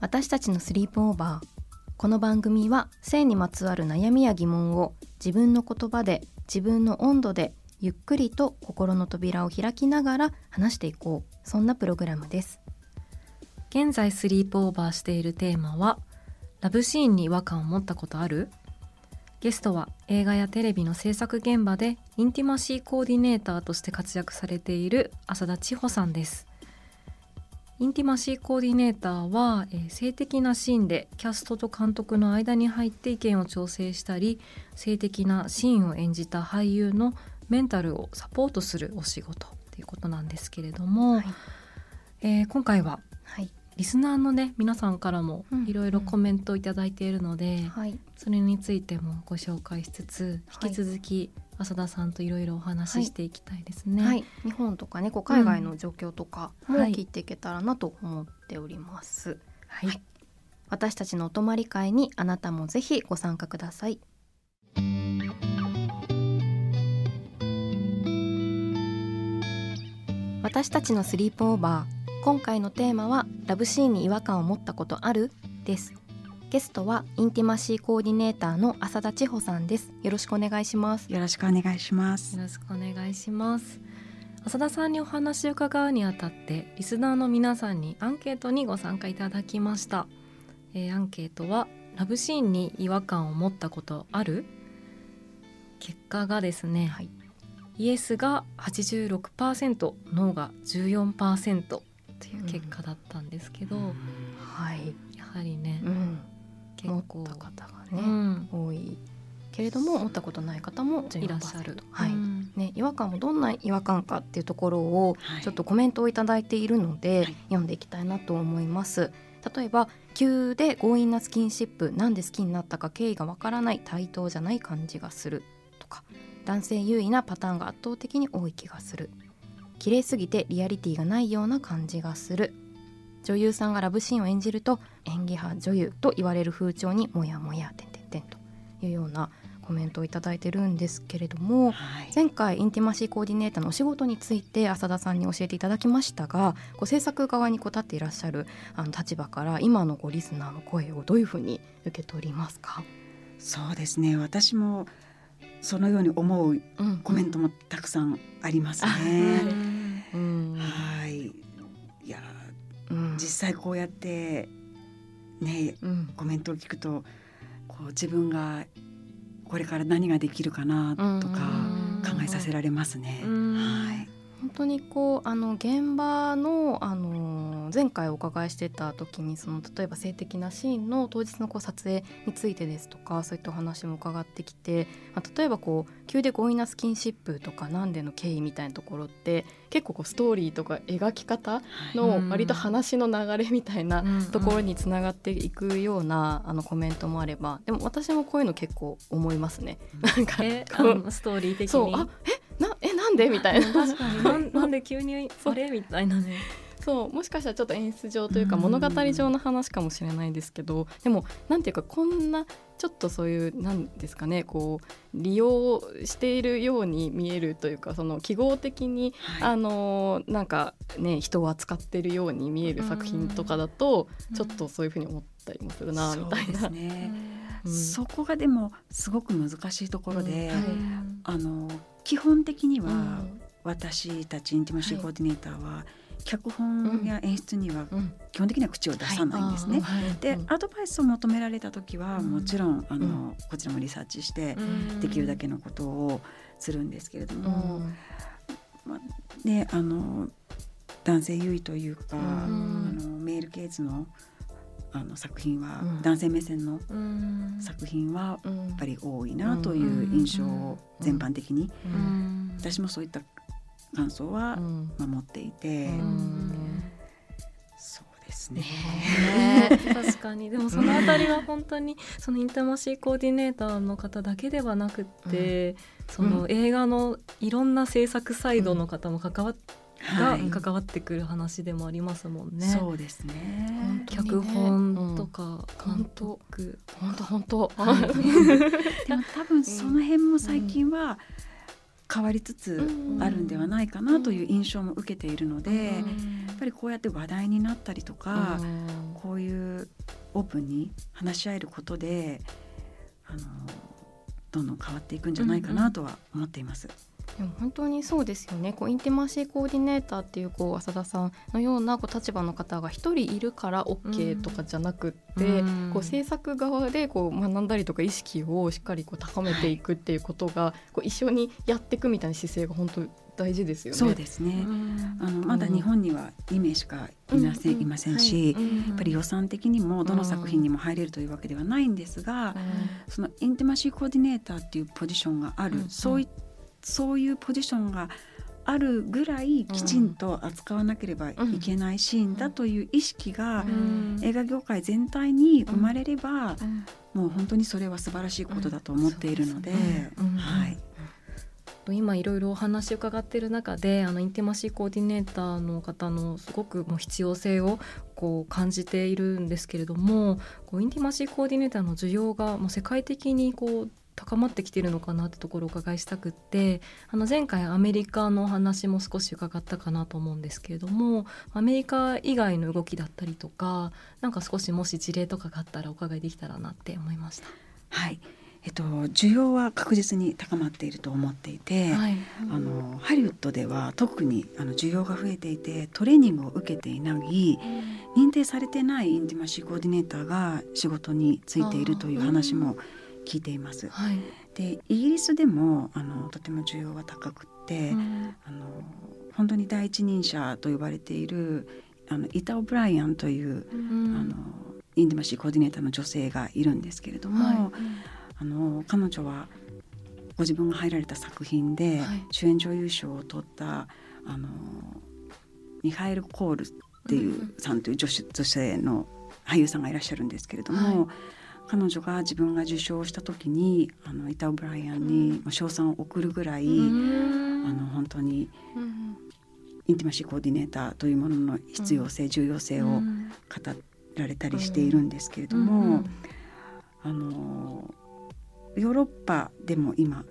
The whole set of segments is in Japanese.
私たちのスリープオーバー。この番組は性にまつわる悩みや疑問を自分の言葉で自分の温度でゆっくりと心の扉を開きながら話していこう。そんなプログラムです。現在スリープオーバーしているテーマはラブシーンに違和感を持ったことある？ゲストは映画やテレビの制作現場でインティマシーコーディネーターとして活躍されている浅田千穂さんです。インティマシーコーディネーターは、えー、性的なシーンでキャストと監督の間に入って意見を調整したり性的なシーンを演じた俳優のメンタルをサポートするお仕事ということなんですけれども、はい、えー、今回は、はい、リスナーのね皆さんからもいろいろコメントを頂いているので、うんうん、それについてもご紹介しつつ、引き続き浅田さんといろいろお話ししていきたいですね、はい、日本とかねこう海外の状況とかも聞いていけたらなと思っております。はい、私たちのお泊まり会にあなたもぜひご参加ください。私たちのスリープオーバー。今回のテーマはラブシーンに違和感を持ったことある？ですゲストはインティマシーコーディネーターの浅田千穂さんです。よろしくお願いします。よろしくお願いします。よろしくお願いします。浅田さんにお話を伺うにあたってリスナーの皆さんにアンケートにご参加いただきました、えー、アンケートはラブシーンに違和感を持ったことある？結果がですね、はい、イエスが86%ノーが14%という結果だったんですけど、うん、はい、やはりね、うん、結構方がね、うん、多いけれども持ったことない方もいらっしゃる、はい。ね、違和感もどんな違和感かっていうところをちょっとコメントを頂いているので、はい、読んでいきたいなと思います。例えば急で強引なスキンシップなんで好きになったか経緯がわからない対等じゃない感じがする。とか男性優位なパターンが圧倒的に多い気がする。綺麗すぎてリアリティがないような感じがする女優さんがラブシーンを演じると演技派女優と言われる風潮にもやもやてんてんてんというようなコメントを頂いてるんですけれども、はい、前回インティマシーコーディネーターのお仕事について浅田さんに教えていただきましたがこう制作側にこう立っていらっしゃるあの立場から今のごリスナーの声をどういうふうに受け取りますか？そうですね。私もそのように思うコメントもたくさんありますね。うん、はい実際こうやってね、うん、コメントを聞くとこう自分がこれから何ができるかなとか考えさせられますね。はい。本当にこうあの現場のあの前回お伺いしてた時にその例えば性的なシーンの当日のこう撮影についてですとかそういったお話も伺ってきて、まあ、例えばこう急で強引なスキンシップとかなんでの経緯みたいなところって結構こうストーリーとか描き方の割と話の流れみたいなところにつながっていくようなあのコメントもあればでも私もこういうの結構思いますね。なんかストーリー的に？そう。あえ？なえ？なんで？みたいな。確かに。なんなんで急にそれ？みたいなねそうもしかしたらちょっと演出上というか物語上の話かもしれないですけどでもなんていうかこんなちょっとそういうなんですかねこう利用しているように見えるというかその記号的に、はい、あのなんかね人を扱っているように見える作品とかだとちょっとそういうふうに思ったりもするなみたいな。ね。うん、そこがでもすごく難しいところで、うん。はい、あの基本的には、私たちインティマシーコーディネーターは、脚本や演出には基本的には口を出さないんですね。でアドバイスを求められた時はもちろんあの、こちらもリサーチしてできるだけのことをするんですけれども、まあ、ねあの男性優位というか、あのメールケースのあの作品は、男性目線の作品はやっぱり多いなという印象を全般的に、私もそういった感想は守っていて、そうですね。確かに。でもそのあたりは本当にそのインタマシーコーディネーターの方だけではなくて、その映画のいろんな制作サイドの方も関わってが関わってくる話でもありますもんね。そうですね。脚本とか監督、本当本当。でも多分その辺も最近は変わりつつあるんではないかなという印象も受けているので、やっぱりこうやって話題になったりとか、こういうオープンに話し合えることで、あのどんどん変わっていくんじゃないかなとは思っています。でも本当にそうですよね。こうインティマシーコーディネーターっていうこう浅田さんのようなこう立場の方が1人いるから OK とかじゃなくって、うん、こう制作側でこう学んだりとか意識をしっかりこう高めていくっていうことが、はい、こう一緒にやっていくみたいな姿勢が本当大事ですよね。そうですね。あのまだ日本には2名しかいません、うん、いませんし、はい、やっぱり予算的にもどの作品にも入れるというわけではないんですが、そのインティマシーコーディネーターっていうポジションがある、そういったそういうポジションがあるぐらいきちんと扱わなければいけないシーンだという意識が映画業界全体に生まれればもう本当にそれは素晴らしいことだと思っているので。はい。今いろいろお話伺っている中であのインティマシーコーディネーターの方のすごくもう必要性をこう感じているんですけれどもこうインティマシーコーディネーターの需要がもう世界的にこう高まってきてるのかなってところをお伺いしたくってあの前回アメリカの話も少し伺ったかなと思うんですけれどもアメリカ以外の動きだったりとかなんか少しもし事例とかがあったらお伺いできたらなって思いました。はいえっと、需要は確実に高まっていると思っていて、はい、あのハリウッドでは特にあの需要が増えていてトレーニングを受けていない、認定されてないインティマシーコーディネーターが仕事についているという話も聞いています。はい、でイギリスでもあのとても需要は高くって、うん、あの本当に第一人者と呼ばれているあのイタ・オブライアンという、うん、あのインディマシーコーディネーターの女性がいるんですけれども、はい、あの彼女はご自分が入られた作品で主演女優賞を取った、あのミハエル・コールっていうさんという女女性の俳優さんがいらっしゃるんですけれども、はい彼女が自分が受賞した時にあのイタ・オブライアンに称賛を送るぐらい、あの本当に、インティマシーコーディネーターというものの必要性、重要性を語られたりしているんですけれども、あのヨーロッパでも今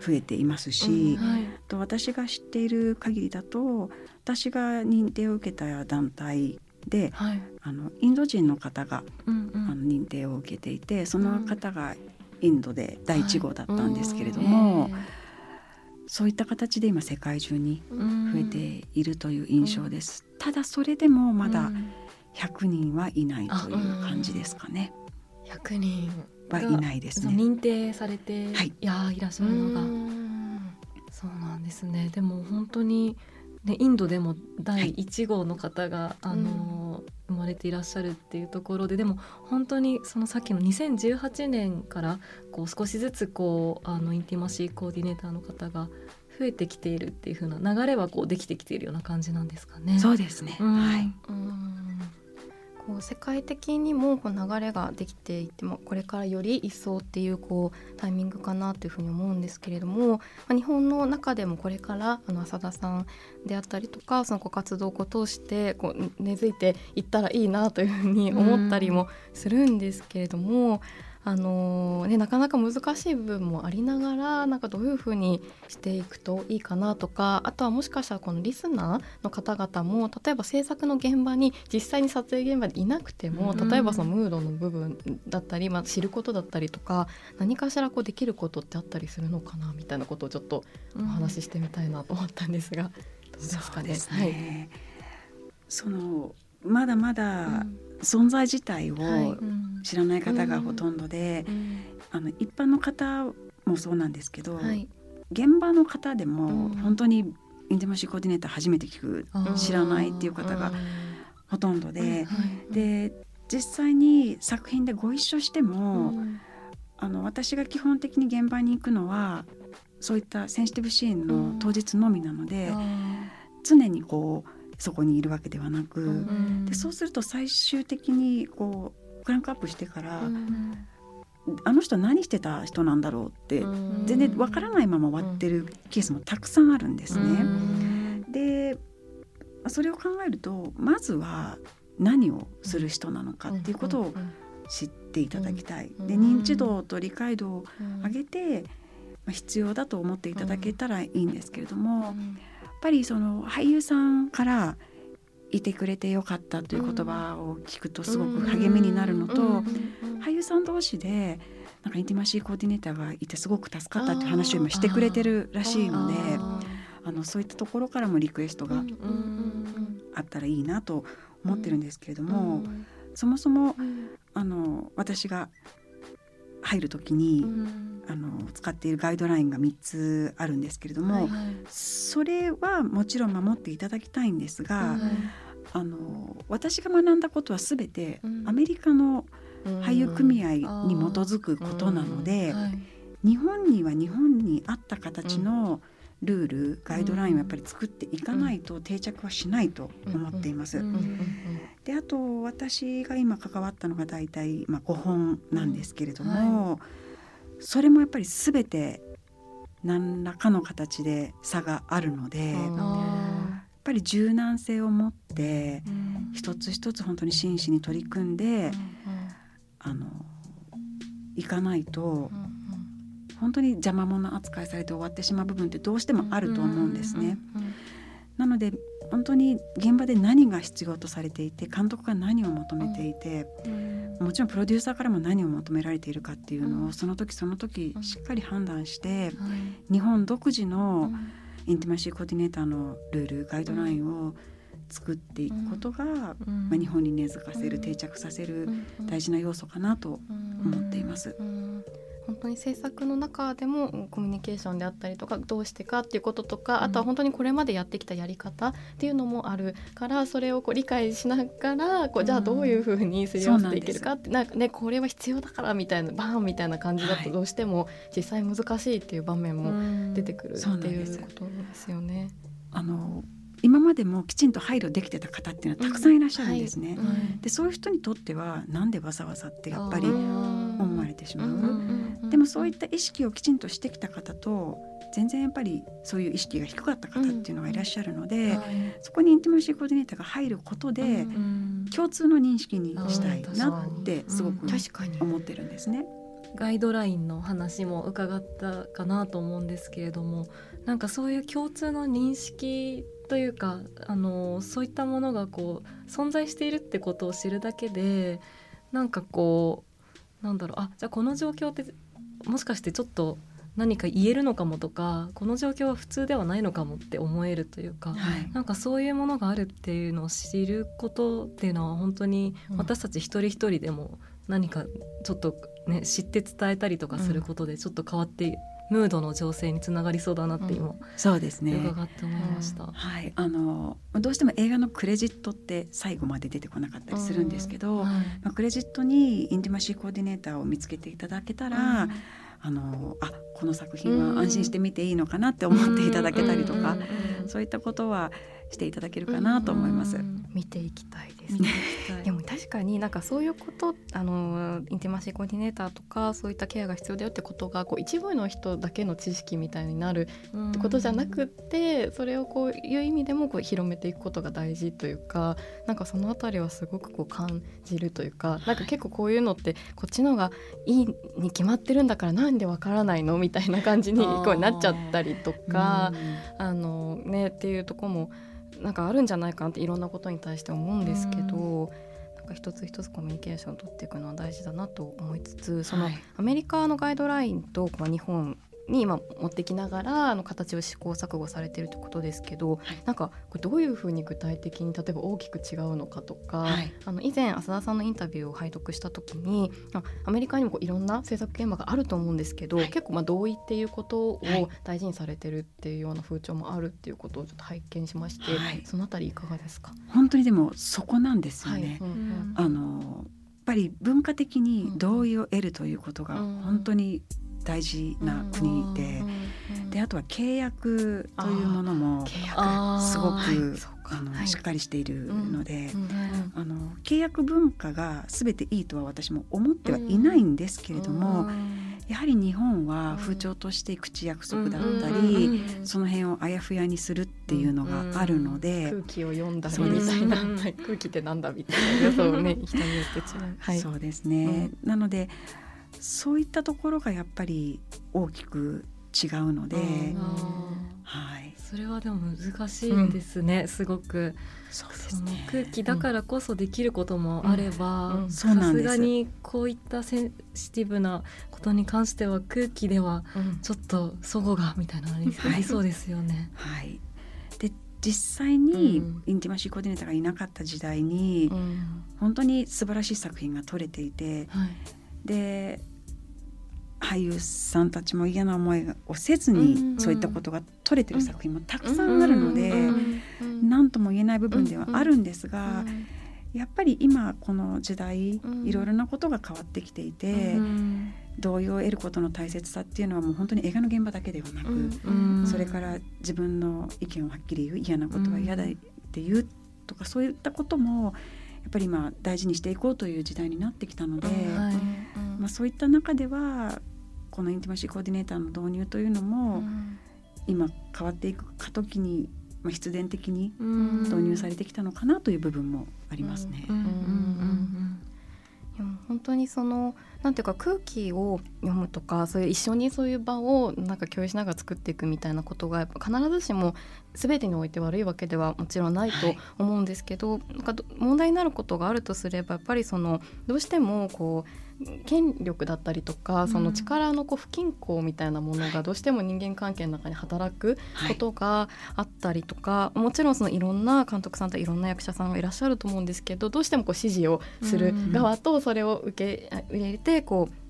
増えていますし、はい、と私が知っている限りだと私が認定を受けた団体で、はい、あのインド人の方が、うんうん、あの認定を受けていてその方がインドで第1号だったんですけれども、はい、そういった形で今世界中に増えているという印象です。うん、ただそれでもまだ100人はいないという感じですかね。100人はいないですね。認定されて、はい、いやいらっしゃるのが。そうなんですね。でも本当にね、インドでも第1号の方が、はい、あの、うん、生まれていらっしゃるっていうところででも本当にそのさっきの2018年からこう少しずつこうあのインティマシーコーディネーターの方が増えてきているっていう風な流れはこうできてきているような感じなんですかね。そうですね、うん、はい、うんこう世界的にもこう流れができていてもこれからより一層っていうこうタイミングかなというふうに思うんですけれども、まあ、日本の中でもこれからあの浅田さんであったりとかそのご活動を通してこう根付いていったらいいなというふうに思ったりもするんですけれども。あのー、ね、なかなか難しい部分もありながらなんかどういうふうにしていくといいかなとかあとはもしかしたらこのリスナーの方々も例えば制作の現場に実際に撮影現場でいなくても例えばそのムードの部分だったり、まあ、知ることだったりとか何かしらこうできることってあったりするのかなみたいなことをちょっとお話ししてみたいなと思ったんですが、どうですかね？ね。はい、そのまだまだ、存在自体を知らない方がほとんどで、あの一般の方もそうなんですけど、はい、現場の方でも本当にインティマシーコーディネーター初めて聞く知らないっていう方がほとんどで、で実際に作品でご一緒しても、あの私が基本的に現場に行くのはそういったセンシティブシーンの当日のみなので、常にこうそこにいるわけではなく、うん、でそうすると最終的にこうクランクアップしてから、うん、あの人何してた人なんだろうって全然わからないまま終わってるケースもたくさんあるんですね。でそれを考えるとまずは何をする人なのかっていうことを知っていただきたい。で認知度と理解度を上げて、まあ、必要だと思っていただけたらいいんですけれども。ぱりその俳優さんからいてくれてよかったという言葉を聞くとすごく励みになるのと俳優さん同士でなんかインティマシーコーディネーターがいてすごく助かったっていう話を今してくれてるらしいのであのそういったところからもリクエストがあったらいいなと思ってるんですけれどもそもそもあの私が入る時に、うん、あの使っているガイドラインが3つあるんですけれども、はいはい、それはもちろん守っていただきたいんですが、はい、あの私が学んだことは全てアメリカの俳優組合に基づくことなので、はい、日本には日本に合った形の、うんルールガイドラインをやっぱり作っていかないと定着はしないと思っています。であと私が今関わったのが大体、まあ、5本なんですけれども、はい、それもやっぱり全て何らかの形で差があるので。やっぱり柔軟性を持って一つ一つ本当に真摯に取り組んで、あのいかないと、本当に邪魔者扱いされて終わってしまう部分ってどうしてもあると思うんですね。なので本当に現場で何が必要とされていて監督が何を求めていて、もちろんプロデューサーからも何を求められているかっていうのをその時その時しっかり判断して、日本独自のインティマシーコーディネーターのルールガイドラインを作っていくことが、まあ、日本に根付かせる定着させる大事な要素かなと思っています。本当に制作の中でもコミュニケーションであったりとかどうしてかっていうこととか、あとは本当にこれまでやってきたやり方っていうのもあるからそれをこう理解しながらこうじゃあどういうふうにすり合わせていけるかってなんかねこれは必要だからみたいなバーンみたいな感じだとどうしても実際難しいっていう場面も出てくるっていうことですよね。あの今までもきちんと配慮できてた方っていうのはたくさんいらっしゃるんですね。うんはい、でそういう人にとってはなんでわざわざってやっぱり思われてしまう。でもそういった意識をきちんとしてきた方と全然やっぱりそういう意識が低かった方っていうのがいらっしゃるので、うんはい、そこにインティマシーコーディネーターが入ることで、共通の認識にしたいなってすごく思ってるんですね。ガイドラインの話も伺ったかなと思うんですけれどもなんかそういう共通の認識というかあのそういったものがこう存在しているってことを知るだけでなんかこうなんだろうあじゃあこの状況ってもしかしてちょっと何か言えるのかもとかこの状況は普通ではないのかもって思えるというか、はい、なんかそういうものがあるっていうのを知ることっていうのは本当に私たち一人一人でも何かちょっとね知って伝えたりとかすることでちょっと変わってムードの情勢につながりそうだなって今、うん、そうですね。伺って思いました、うん、はい。あのどうしても映画のクレジットって最後まで出てこなかったりするんですけど、うん。はい、まあ、クレジットにインティマシーコーディネーターを見つけていただけたら、あのあこの作品は安心して見ていいのかなって思っていただけたりとか、そういったことはしていただけるかなと思います。見ていきたいです。ね。でも確かになんかそういうことあのインティマシーコーディネーターとかそういったケアが必要だよってことがこう一部の人だけの知識みたいになるってことじゃなくてそれをこういう意味でもこう広めていくことが大事というかなんかそのあたりはすごくこう感じるというかなんか結構こういうのってこっちの方がいいに決まってるんだからなんでわからないのみたいな感じにこうなっちゃったりとかあのねっていうとこもなんかあるんじゃないかなっていろんなことに対して思うんですけど。か一つ一つコミュニケーションを取っていくのは大事だなと思いつつそのアメリカのガイドラインと、まあ、日本に今持ってきながらあの形を試行錯誤されてるってことですけど、はい、なんかこれどういうふうに具体的に例えば大きく違うのかとか、はい、あの以前浅田さんのインタビューを拝読した時にアメリカにもこういろんな制作現場があると思うんですけど、はい、結構まあ同意っていうことを大事にされてるっていうような風潮もあるっていうことをちょっと拝見しまして、そのあたりいかがですか？本当にでもそこなんですよね。うんうん、あのやっぱり文化的に同意を得るということが本当に大事な国で、であとは契約というものもすごくあの、しっかりしているので、あの契約文化が全ていいとは私も思ってはいないんですけれども、やはり日本は風潮として口約束だったり、その辺をあやふやにするっていうのがあるので、空気を読んだりみたいな、空気ってなんだみたいな。予想をね人によって違う。はい、そうですね、なのでそういったところがやっぱり大きく違うので、はい、それはでも難しいですね、うん、すごく。そうですね、空気だからこそできることもあればさすがにこういったセンシティブなことに関しては空気ではちょっと齟齬がみたいなのに ありそうですよね。はい、で実際にインティマシーコーディネーターがいなかった時代に、うん、本当に素晴らしい作品が撮れていて、はい、で俳優さんたちも嫌な思いをせずにそういったことが撮れてる作品もたくさんあるので何とも言えない部分ではあるんですがやっぱり今この時代いろいろなことが変わってきていて同意を得ることの大切さっていうのはもう本当に映画の現場だけではなくそれから自分の意見をはっきり言う嫌なことは嫌だって言うとかそういったこともやっぱり今大事にしていこうという時代になってきたので、はい、まあ、そういった中ではこのインティマシーコーディネーターの導入というのも、今変わっていく過渡期に、まあ、必然的に導入されてきたのかなという部分もありますね。本当にそのなんていうか空気を読むとかそういう一緒にそういう場をなんか共有しながら作っていくみたいなことがやっぱ必ずしも全てにおいて悪いわけではもちろんないと思うんですけど、はい、なんか問題になることがあるとすればやっぱりそのどうしてもこう権力だったりとかその力のこう不均衡みたいなものがどうしても人間関係の中に働くことがあったりとか、はい、もちろんそのいろんな監督さんといろんな役者さんがいらっしゃると思うんですけどどうしてもこう指示をする側とそれを受け入れてこう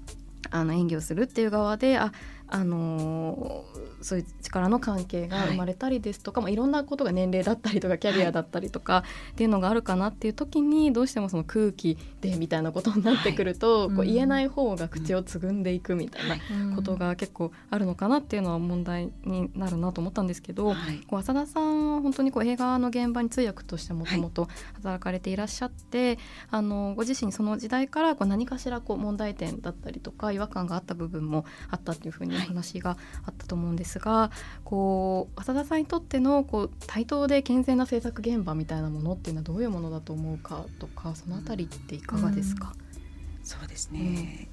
あの演技をするっていう側でああのー、そういう力の関係が生まれたりですとか、はいまあ、いろんなことが年齢だったりとかキャリアだったりとかっていうのがあるかなっていう時にどうしてもその空気でみたいなことになってくると、はい、こう言えない方が口をつぐんでいくみたいなことが結構あるのかなっていうのは問題になるなと思ったんですけど、はい、こう浅田さんは本当にこう映画の現場に通訳としてもともと働かれていらっしゃって、あのご自身その時代からこう何かしらこう問題点だったりとか違和感があった部分もあったっていうふうに話があったと思うんですが、こう浅田さんにとってのこう対等で健全な制作現場みたいなものっていうのはどういうものだと思うかとかそのあたりっていかがですか、うん、そうですね、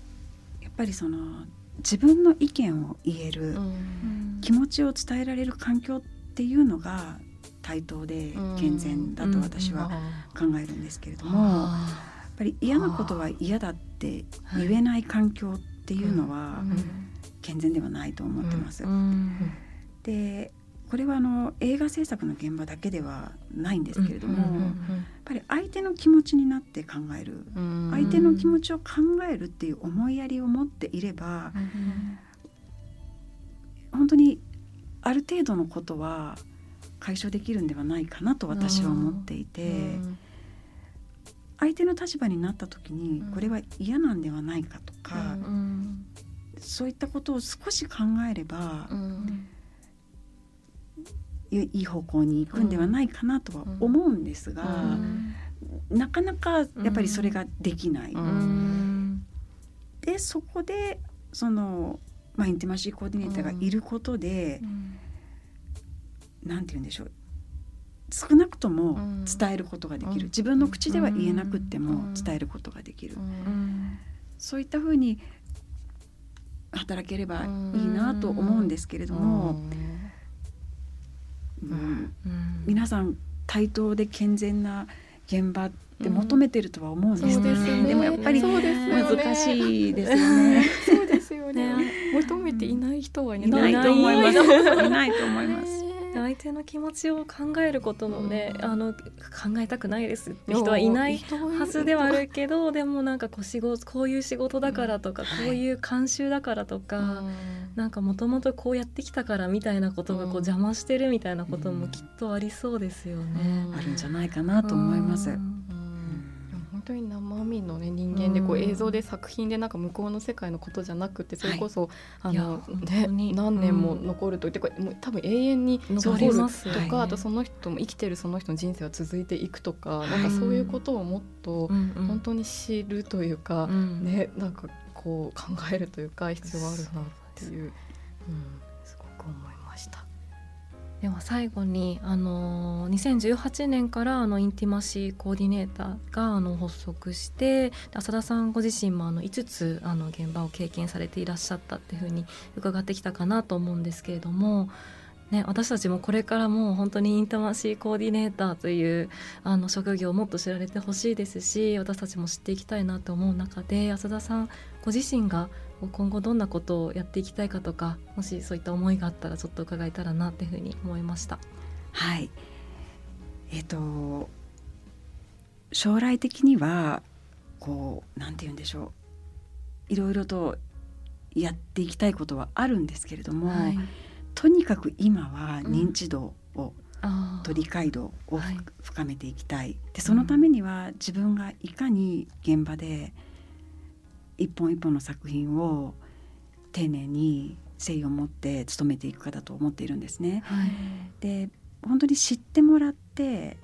うん、やっぱりその自分の意見を言える、うん、気持ちを伝えられる環境っていうのが対等で健全だと私は考えるんですけれども、やっぱり嫌なことは嫌だって言えない環境っていうのは、健全ではないと思ってます。でこれはあの映画制作の現場だけではないんですけれども、やっぱり相手の気持ちになって考える、相手の気持ちを考えるっていう思いやりを持っていれば、本当にある程度のことは解消できるんではないかなと私は思っていて、相手の立場になった時にこれは嫌なんではないかとか、そういったことを少し考えれば、うん、いい方向に行くんではないかなとは思うんですが、なかなかやっぱりそれができない。でそこでその、まあ、インティマシーコーディネーターがいることで、うん、なんて言うんでしょう少なくとも伝えることができる、自分の口では言えなくっても伝えることができる、そういったふうに働ければいいなと思うんですけれども、うん。皆さん対等で健全な現場って求めてるとは思うんですけど、ね、でもやっぱり難しいですよね。そうですよね。求めていない人はいない。と思います。いないと思います。相手の気持ちを考えることのね、うん、あの考えたくないですって人はいないはずではあるけどでもなんかこう仕事こういう仕事だからとか、うん、こういう慣習だからとか、はい、なんかもともとこうやってきたからみたいなことがこう邪魔してるみたいなこともきっとありそうですよね。あるんじゃないかなと思います。当に生身の、ね、人間でこう映像で作品でなんか向こうの世界のことじゃなくてそれこそ、はい、あのね、何年も残ると、うん、てかもう多分永遠に残る。とか、あとその人も生きてるその人の人生は続いていくとか、はい、なんかそういうことをもっと本当に知るというか、うん、ねなんかこう考えるというか必要あるなっていう、うん、す。ごく思いました。では最後にあの2018年からあのインティマシーコーディネーターがあの発足して浅田さんご自身もあの5つあの現場を経験されていらっしゃったっていうふうに伺ってきたかなと思うんですけれども。ね、私たちもこれからもう本当にインタマシーコーディネーターというあの職業をもっと知られてほしいですし私たちも知っていきたいなと思う中で浅田さんご自身が今後どんなことをやっていきたいかとかもしそういった思いがあったらちょっと伺えたらなっていうふうに思いました。はい。えっ、ー、と将来的にはこうなんて言うんでしょう。いろいろとやっていきたいことはあるんですけれども、はい、とにかく今は認知度を、うん、と理解度を、はい、深めていきたい。でそのためには自分がいかに現場で一本一本の作品を丁寧に誠意を持って努めていくかだと思っているんですね。はい、で本当に知ってもらって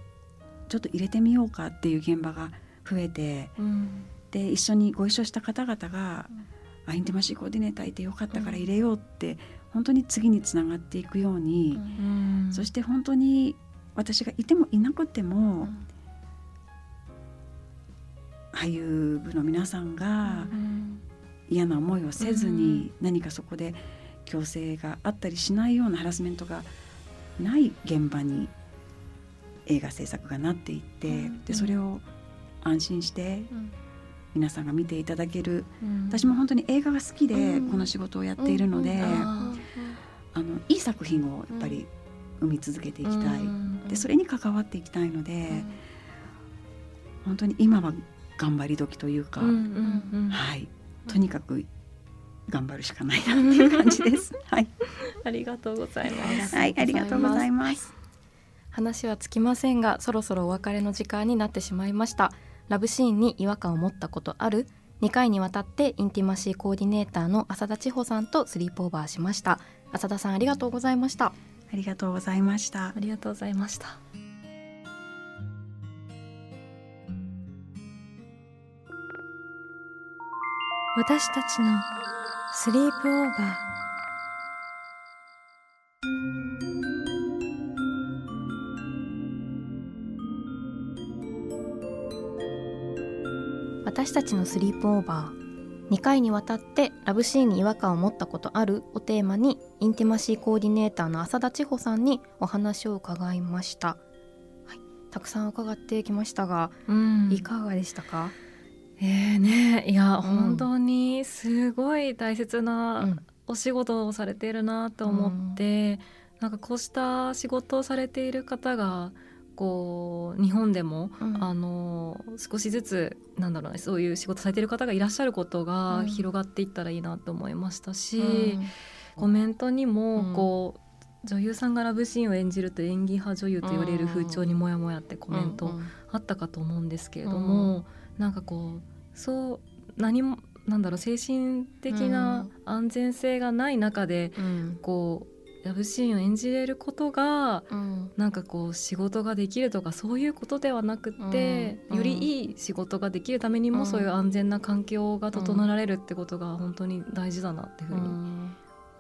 ちょっと入れてみようかっていう現場が増えて、うん、で一緒にご一緒した方々が「うん、あインティマシーコーディネーターいてよかったから入れよう」って本当に次につながっていくように、うん、そして本当に私がいてもいなくても、俳優部の皆さんが嫌な思いをせずに何かそこで強制があったりしないようなハラスメントがない現場に映画制作がなっていってでそれを安心して皆さんが見ていただける。私も本当に映画が好きでこの仕事をやっているのであのいい作品をやっぱり生み続けていきたい。でそれに関わっていきたいので本当に今は頑張り時というか、はい、とにかく頑張るしかないなっていう感じです。はい、ありがとうございます。はい、ありがとうございます。話はつきませんが、そろそろお別れの時間になってしまいました。ラブシーンに違和感を持ったことある？2回にわたってインティマシーコーディネーターの浅田千穂さんとスリープオーバーしました。浅田さんありがとうございました。ありがとうございました。ありがとうございました。私たちのスリープオーバー私たちのスリープオーバー。2回にわたってラブシーンに違和感を持ったことあるをテーマにインティマシーコーディネーターの浅田千穂さんにお話を伺いました、はい、たくさん伺ってきましたが、うん、いかがでしたか？えーね、いや、うん、本当にすごい大切なお仕事をされているなと思って、うん、なんかこうした仕事をされている方がこう日本でも、うん、あの少しずつなんだろうねそういう仕事されている方がいらっしゃることが広がっていったらいいなと思いましたし、コメントにもこう、女優さんがラブシーンを演じると演技派女優と言われる風潮にモヤモヤってコメントあったかと思うんですけれども、なんかこうそう何もなんだろう精神的な安全性がない中で、うん、こうラブシーンを演じれることが、うん、なんかこう仕事ができるとかそういうことではなくて、うん、よりいい仕事ができるためにも、そういう安全な環境が整えられるってことが本当に大事だなっていうふうに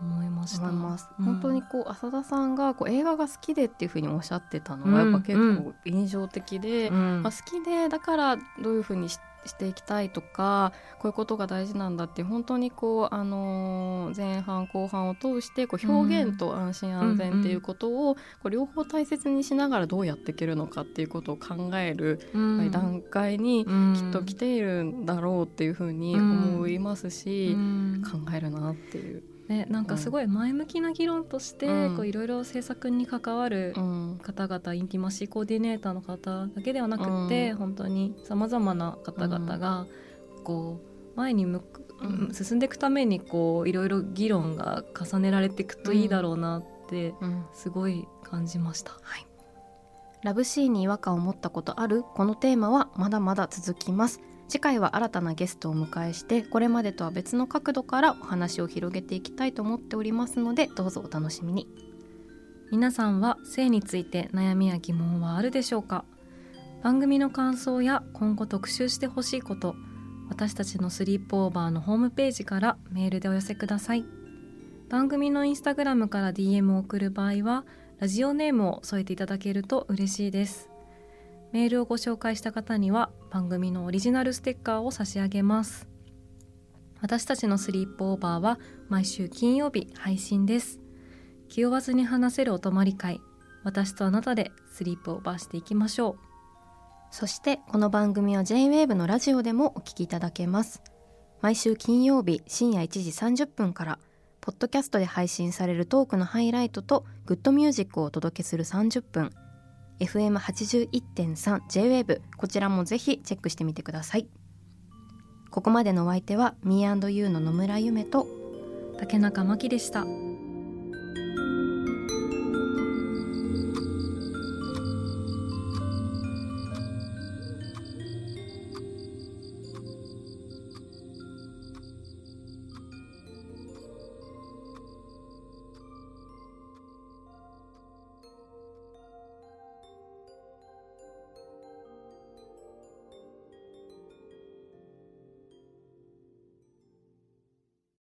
思いました。本当にこう浅田さんがこう映画が好きでっていうふうにおっしゃってたのがやっぱ結構印象的で、まあ、好きでだからどういうふうにしてしていきたいとかこういうことが大事なんだって本当にこう、あのー、前半後半を通してこう表現と安心安全っていうことを、こう両方大切にしながらどうやっていけるのかっていうことを考える、段階にきっと来ているんだろうっていうふうに思いますし、考えるなっていう。ね、なんかすごい前向きな議論としていろいろ制作に関わる方々、インティマシーコーディネーターの方だけではなくて、うん、本当にさまざまな方々がこう前に向く、進んでいくためにこういろいろ議論が重ねられていくといいだろうなってすごい感じました。はい。ラブシーンに違和感を持ったことある？このテーマはまだまだ続きます次回は新たなゲストをお迎えしてこれまでとは別の角度からお話を広げていきたいと思っておりますのでどうぞお楽しみに。皆さんは性について悩みや疑問はあるでしょうか？番組の感想や今後特集してほしいこと私たちのスリープオーバーのホームページからメールでお寄せください。番組のインスタグラムから DM を送る場合はラジオネームを添えていただけると嬉しいです。メールをご紹介した方には番組のオリジナルステッカーを差し上げます。私たちのスリープオーバーは毎週金曜日配信です。気負わずに話せるお泊まり会私とあなたでスリープオーバーしていきましょう。そしてこの番組は J-WAVE のラジオでもお聞きいただけます。毎週金曜日深夜1時30分からポッドキャストで配信されるトークのハイライトとグッドミュージックをお届けする30分。FM81.3JWAVE こちらもぜひチェックしてみてくださいここまでのお相手は Me&You の野村夢と竹中真希でした。